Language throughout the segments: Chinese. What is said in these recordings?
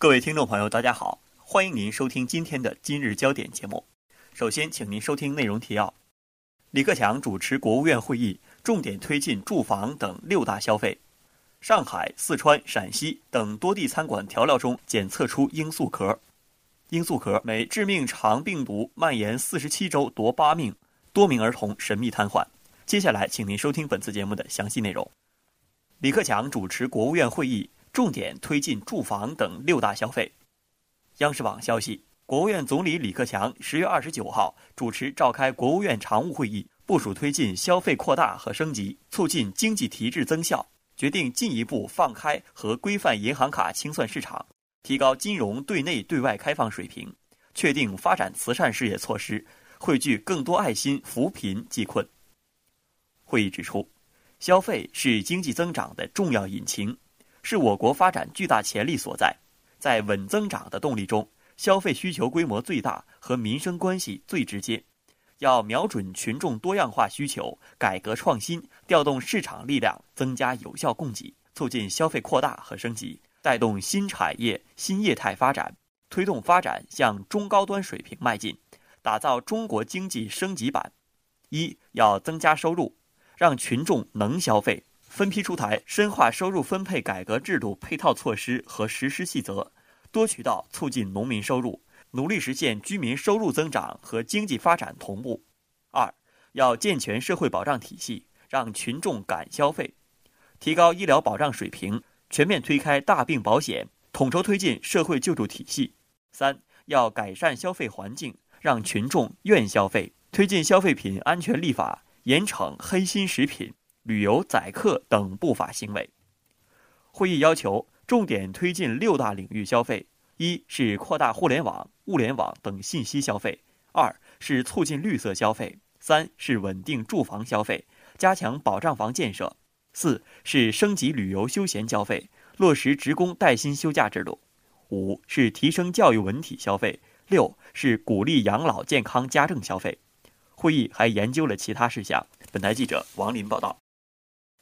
各位听众朋友，大家好，欢迎您收听今天的今日焦点节目。首先，请您收听内容提要：李克强主持国务院会议，重点推进住房等六大消费。上海、四川、陕西等多地餐馆调料中检测出罂粟壳。罂粟壳每致命肠病毒蔓延四十七周夺八命，多名儿童神秘瘫痪。接下来，请您收听本次节目的详细内容。李克强主持国务院会议，重点推进住房等六大消费。央视网消息，国务院总理李克强十月二十九号主持召开国务院常务会议，部署推进消费扩大和升级，促进经济提质增效。决定进一步放开和规范银行卡清算市场，提高金融对内对外开放水平，确定发展慈善事业措施，汇聚更多爱心扶贫济困。会议指出，消费是经济增长的重要引擎，是我国发展巨大潜力所在。在稳增长的动力中，消费需求规模最大和民生关系最直接。要瞄准群众多样化需求，改革创新，调动市场力量，增加有效供给，促进消费扩大和升级，带动新产业新业态发展，推动发展向中高端水平迈进，打造中国经济升级版。一要增加收入，让群众能消费，分批出台深化收入分配改革制度配套措施和实施细则，多渠道促进农民收入。努力实现居民收入增长和经济发展同步。二，要健全社会保障体系，让群众敢消费，提高医疗保障水平，全面推开大病保险，统筹推进社会救助体系。三，要改善消费环境，让群众愿消费，推进消费品安全立法，严惩黑心食品、旅游宰客等不法行为。会议要求重点推进六大领域消费。一是扩大互联网、物联网等信息消费；二是促进绿色消费；三是稳定住房消费，加强保障房建设；四是升级旅游休闲消费，落实职工带薪休假制度；五是提升教育文体消费；六是鼓励养老健康家政消费。会议还研究了其他事项。本台记者王林报道：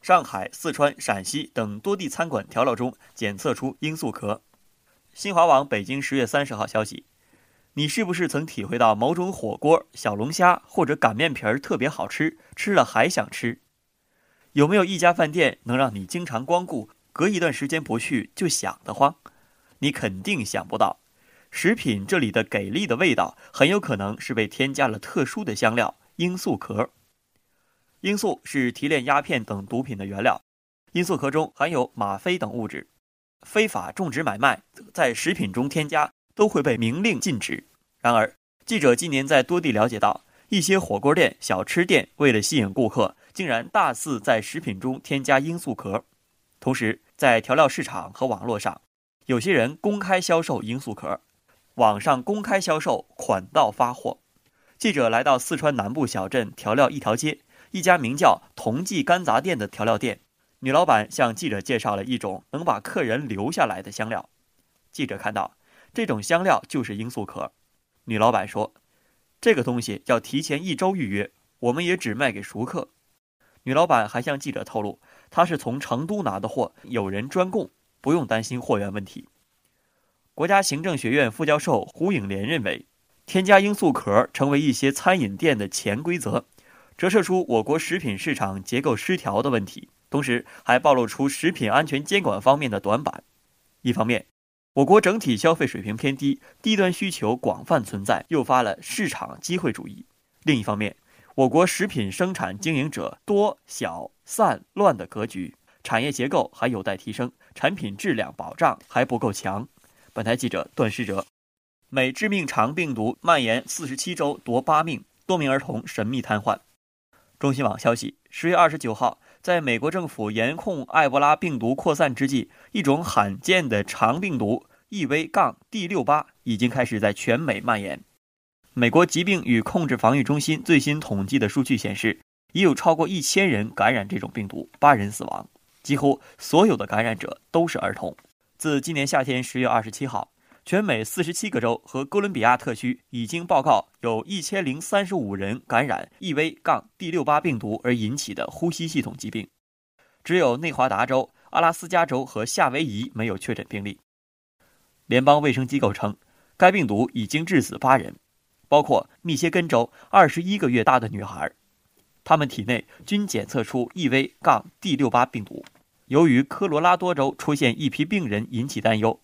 上海、四川、陕西等多地餐馆调料中检测出罂粟壳。新华网北京十月三十号消息：你是不是曾体会到某种火锅、小龙虾或者擀面皮儿特别好吃，吃了还想吃？有没有一家饭店能让你经常光顾，隔一段时间不去就想得慌？你肯定想不到，食品这里的给力的味道，很有可能是被添加了特殊的香料——罂粟壳。罂粟是提炼鸦片等毒品的原料，罂粟壳中含有吗啡等物质。非法种植买卖在食品中添加都会被明令禁止。然而，记者今年在多地了解到，一些火锅店、小吃店为了吸引顾客，竟然大肆在食品中添加罂粟壳。同时，在调料市场和网络上，有些人公开销售罂粟壳，网上公开销售，款到发货。记者来到四川南部小镇调料一条街，一家名叫“同济干杂店”的调料店。女老板向记者介绍了一种能把客人留下来的香料。记者看到，这种香料就是罂粟壳。女老板说：“这个东西要提前一周预约，我们也只卖给熟客。”女老板还向记者透露，她是从成都拿的货，有人专供，不用担心货源问题。国家行政学院副教授胡颖莲认为，添加罂粟壳成为一些餐饮店的潜规则，折射出我国食品市场结构失调的问题。同时，还暴露出食品安全监管方面的短板。一方面，我国整体消费水平偏低，低端需求广泛存在，诱发了市场机会主义；另一方面，我国食品生产经营者多、小、散、乱的格局，产业结构还有待提升，产品质量保障还不够强。本台记者段诗哲：美致命肠病毒蔓延四十七周夺八命，多名儿童神秘瘫痪。中新网消息：十月二十九号。在美国政府严控埃博拉病毒扩散之际，一种罕见的肠病毒，EV 杠 D68 已经开始在全美蔓延。美国疾病与控制防御中心最新统计的数据显示，已有超过一千人感染这种病毒，八人死亡，几乎所有的感染者都是儿童。自今年夏天十月二十七号。全美四十七个州和哥伦比亚特区已经报告有一千零三十五人感染 EV-D68 病毒而引起的呼吸系统疾病，只有内华达州、阿拉斯加州和夏威夷没有确诊病例。联邦卫生机构称，该病毒已经致死八人，包括密歇根州二十一个月大的女孩，他们体内均检测出 EV-D68 病毒。由于科罗拉多州出现一批病人引起担忧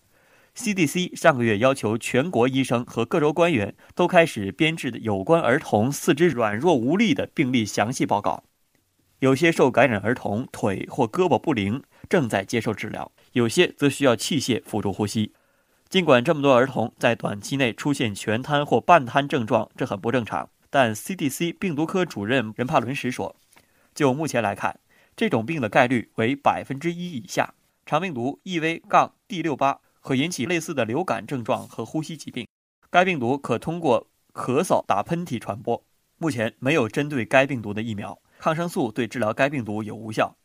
，CDC 上个月要求全国医生和各州官员都开始编制有关儿童四肢软弱无力的病例详细报告。有些受感染儿童腿或胳膊不灵，正在接受治疗；有些则需要器械辅助呼吸。尽管这么多儿童在短期内出现全瘫或半瘫症状，这很不正常。但 CDC 病毒科主任任帕伦什说：“就目前来看。”这种病的概率为百分之一以下。长病毒 EV-D68 可引起类似的流感症状和呼吸疾病。该病毒可通过咳嗽、打喷嚏传播。目前没有针对该病毒的疫苗，抗生素对治疗该病毒有无效。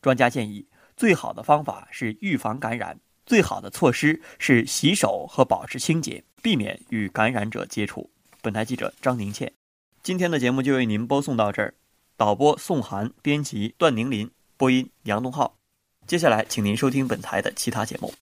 专家建议，最好的方法是预防感染，最好的措施是洗手和保持清洁，避免与感染者接触。本台记者张宁倩，今天的节目就为您播送到这儿。导播宋涵，编辑段宁林，播音杨东浩。接下来，请您收听本台的其他节目。